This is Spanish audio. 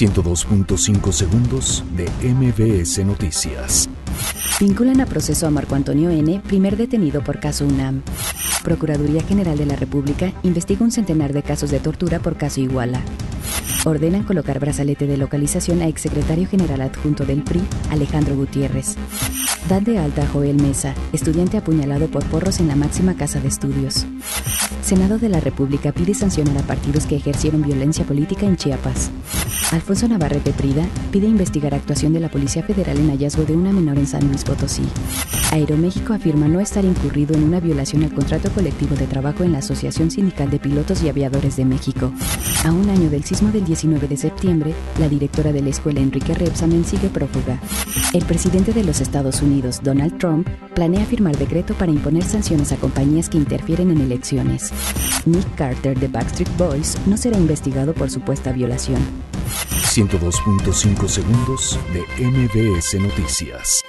102.5 segundos de MBS Noticias. Vinculan a proceso a Marco Antonio N., primer detenido por caso UNAM. Procuraduría General de la República investiga un centenar de casos de tortura por caso Iguala. Ordenan colocar brazalete de localización a exsecretario general adjunto del PRI, Alejandro Gutiérrez. Dan de alta a Joel Mesa, estudiante apuñalado por porros en la máxima casa de estudios. Senado de la República pide sancionar a partidos que ejercieron violencia política en Chiapas. Alfonso Navarrete Prida pide investigar actuación de la Policía Federal en hallazgo de una menor en San Luis Potosí. Aeroméxico afirma no estar incurrido en una violación al contrato colectivo de trabajo en la Asociación Sindical de Pilotos y Aviadores de México. A un año del sismo del 19 de septiembre, la directora de la escuela Enrique Repsamen sigue prófuga. El presidente de los Estados Unidos, Donald Trump, planea firmar decreto para imponer sanciones a compañías que interfieren en elecciones. Nick Carter de Backstreet Boys no será investigado por supuesta violación. 102.5 segundos de MBS Noticias.